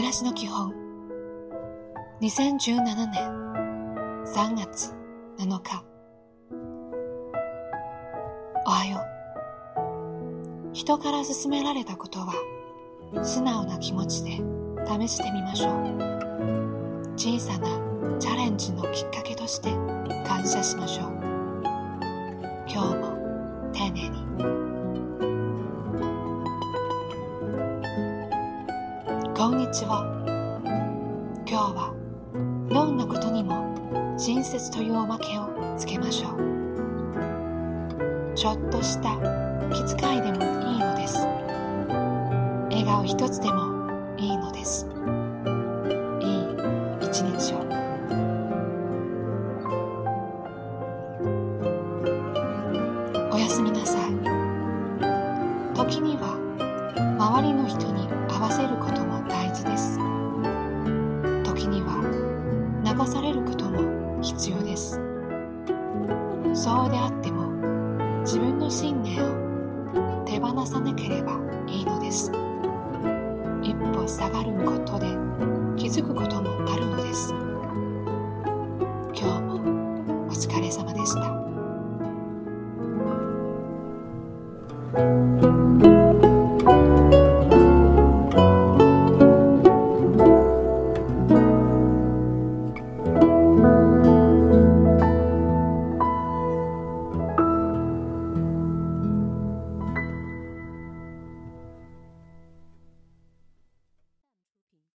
暮らしの基本。2017年3月7日。おはよう。人から勧められたことは素直な気持ちで試してみましょう。小さなチャレンジのきっかけとして感謝しましょう。こんにちは。今日はどんなことにも親切というおまけをつけましょう。ちょっとした気遣いでもいいのです。笑顔一つでもいいのです。いい一日をおやすみなさい。時には周りの人に合わせることも大事です。時には流されることも必要です。そうであっても自分の信念を手放さなければいいのです。一歩下がることで気づくこともあるのです。今日もお疲れ様でした。